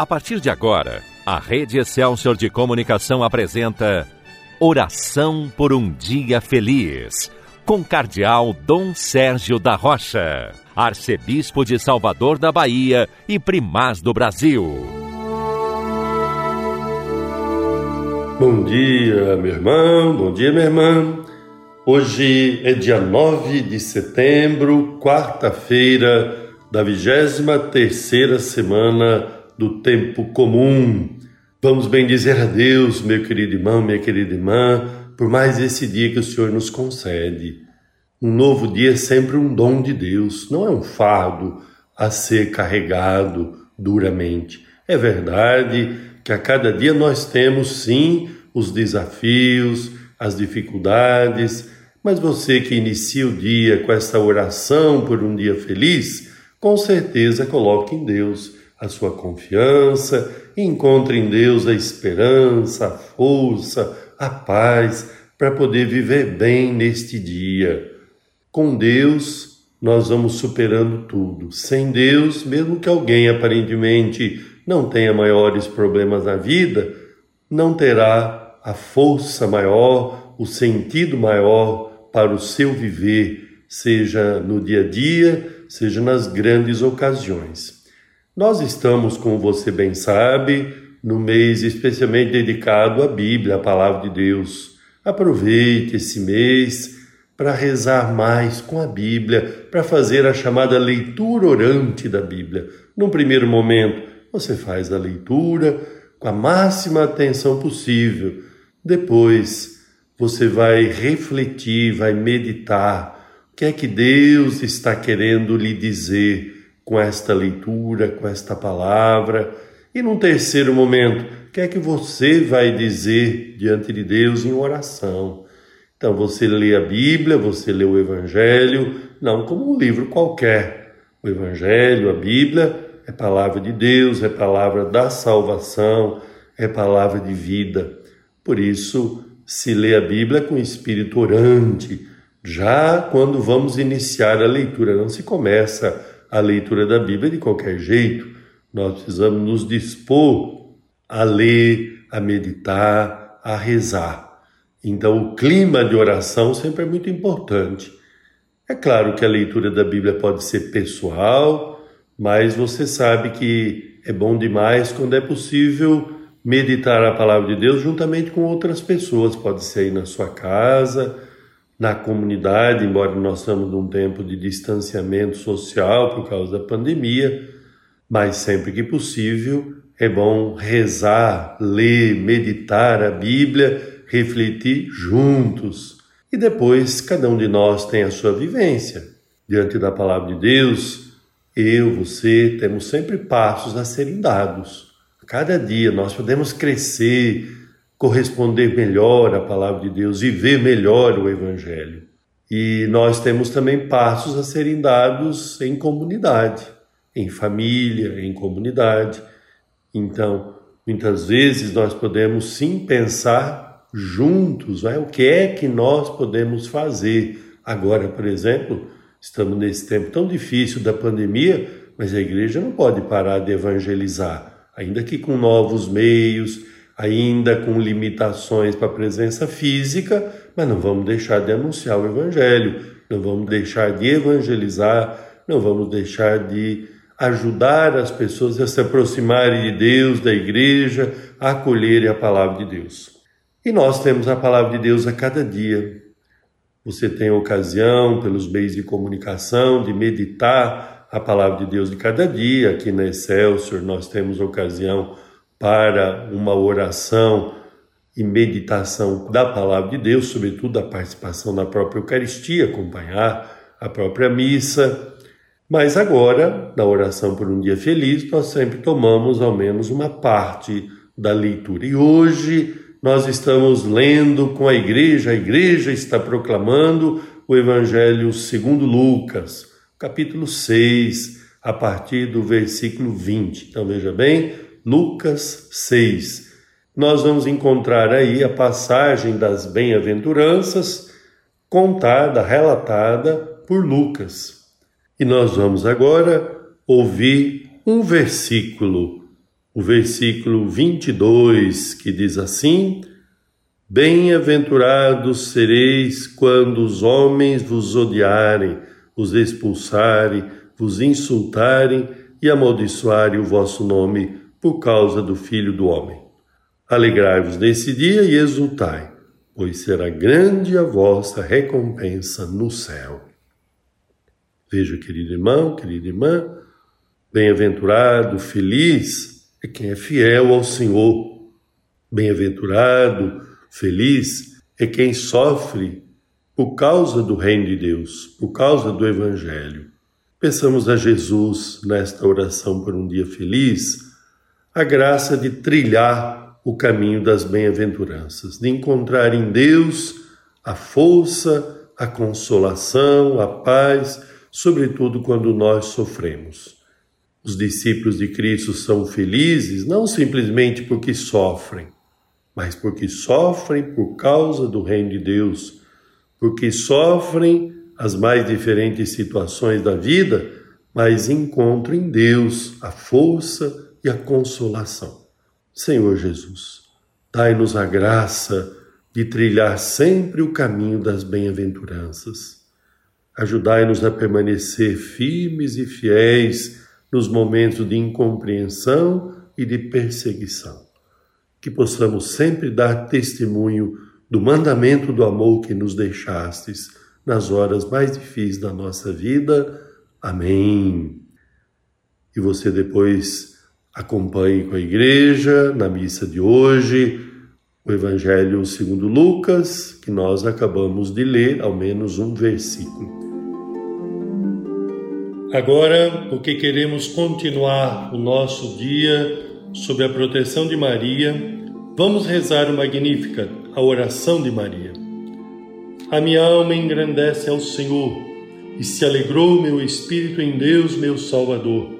A partir de agora, a Rede Excelsior de Comunicação apresenta Oração por um Dia Feliz, com Cardeal Dom Sérgio da Rocha, Arcebispo de Salvador da Bahia e Primaz do Brasil. Bom dia, meu irmão, bom dia, minha irmã. Hoje é dia 9 de setembro, quarta-feira da 23 terceira semana do tempo comum. Vamos bem dizer a Deus, meu querido irmão, minha querida irmã, por mais esse dia que o Senhor nos concede. Um novo dia é sempre um dom de Deus, não é um fardo a ser carregado duramente. É verdade que a cada dia nós temos sim os desafios, as dificuldades, mas você que inicia o dia com essa oração por um dia feliz, com certeza coloque em Deus a sua confiança encontre em Deus a esperança, a força, a paz para poder viver bem neste dia. Com Deus, nós vamos superando tudo. Sem Deus, mesmo que alguém aparentemente não tenha maiores problemas na vida, não terá a força maior, o sentido maior para o seu viver, seja no dia a dia, seja nas grandes ocasiões. Nós estamos, como você bem sabe, no mês especialmente dedicado à Bíblia, à Palavra de Deus. Aproveite esse mês para rezar mais com a Bíblia, para fazer a chamada leitura orante da Bíblia. Num primeiro momento, você faz a leitura com a máxima atenção possível. Depois, você vai refletir, vai meditar. O que é que Deus está querendo lhe dizer? Com esta leitura, com esta palavra. E num terceiro momento, o que é que você vai dizer diante de Deus em oração? Então você lê a Bíblia, você lê o Evangelho, não como um livro qualquer. O Evangelho, a Bíblia, é palavra de Deus, é palavra da salvação, é palavra de vida. Por isso, se lê a Bíblia com espírito orante. Já quando vamos iniciar a leitura, não se começa a leitura da Bíblia de qualquer jeito. Nós precisamos nos dispor a ler, a meditar, a rezar. Então, o clima de oração sempre é muito importante. É claro que a leitura da Bíblia pode ser pessoal, mas você sabe que é bom demais quando é possível meditar a palavra de Deus juntamente com outras pessoas. Pode ser aí na sua casa, na comunidade, embora nós estamos num tempo de distanciamento social por causa da pandemia, mas sempre que possível é bom rezar, ler, meditar a Bíblia, refletir juntos. E depois cada um de nós tem a sua vivência. Diante da palavra de Deus, eu, você, temos sempre passos a serem dados. Cada dia nós podemos crescer, corresponder melhor à palavra de Deus, viver melhor o Evangelho. E nós temos também passos a serem dados em comunidade, em família, em comunidade. Então, muitas vezes nós podemos sim pensar juntos, é? o que é que nós podemos fazer. Agora, por exemplo, estamos nesse tempo tão difícil da pandemia, mas a igreja não pode parar de evangelizar, ainda que com novos meios, ainda com limitações para a presença física, mas não vamos deixar de anunciar o Evangelho, não vamos deixar de evangelizar, não vamos deixar de ajudar as pessoas a se aproximarem de Deus, da igreja, a acolherem a palavra de Deus. E nós temos a palavra de Deus a cada dia. Você tem ocasião, pelos meios de comunicação, de meditar a palavra de Deus de cada dia. Aqui na Excelsior nós temos ocasião para uma oração e meditação da palavra de Deus, sobretudo a participação na própria Eucaristia, acompanhar a própria missa. Mas agora, na oração por um dia feliz, nós sempre tomamos ao menos uma parte da leitura. E hoje nós estamos lendo com a igreja, a igreja está proclamando o Evangelho segundo Lucas, capítulo 6, a partir do versículo 20. Então veja bem, Lucas 6. Nós vamos encontrar aí a passagem das bem-aventuranças contada, relatada por Lucas. E nós vamos agora ouvir um versículo o versículo 22, que diz assim: Bem-aventurados sereis quando os homens vos odiarem, vos expulsarem, vos insultarem e amaldiçoarem o vosso nome por causa do Filho do Homem. Alegrai-vos nesse dia e exultai, pois será grande a vossa recompensa no céu. Veja, querido irmão, querida irmã, bem-aventurado, feliz é quem é fiel ao Senhor. Bem-aventurado, Feliz é quem sofre por causa do reino de Deus, por causa do Evangelho. Pensamos a Jesus nesta oração por um dia feliz, a graça de trilhar o caminho das bem-aventuranças, de encontrar em Deus a força, a consolação, a paz, sobretudo quando nós sofremos. Os discípulos de Cristo são felizes não simplesmente porque sofrem, mas porque sofrem por causa do reino de Deus, porque sofrem as mais diferentes situações da vida, mas encontram em Deus a força e a consolação. Senhor Jesus, dai-nos a graça de trilhar sempre o caminho das bem-aventuranças. Ajudai-nos a permanecer firmes e fiéis nos momentos de incompreensão e de perseguição que possamos sempre dar testemunho do mandamento do amor que nos deixastes nas horas mais difíceis da nossa vida. Amém. E você depois acompanhe com a igreja na missa de hoje o Evangelho segundo Lucas, que nós acabamos de ler, ao menos um versículo. Agora, porque queremos continuar o nosso dia sob a proteção de Maria, vamos rezar o Magnífica, a oração de Maria. A minha alma engrandece ao Senhor e se alegrou meu espírito em Deus, meu Salvador,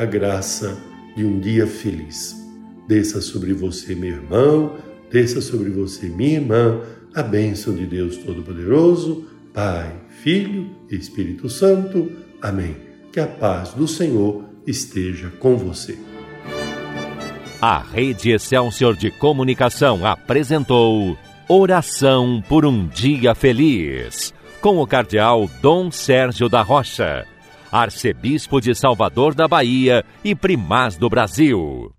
a graça de um dia feliz. Desça sobre você, meu irmão, desça sobre você, minha irmã, a bênção de Deus Todo-Poderoso, Pai, Filho e Espírito Santo. Amém. Que a paz do Senhor esteja com você. A Rede Excelsior de Comunicação apresentou Oração por um Dia Feliz, com o Cardeal Dom Sérgio da Rocha, Arcebispo de Salvador da Bahia e Primaz do Brasil.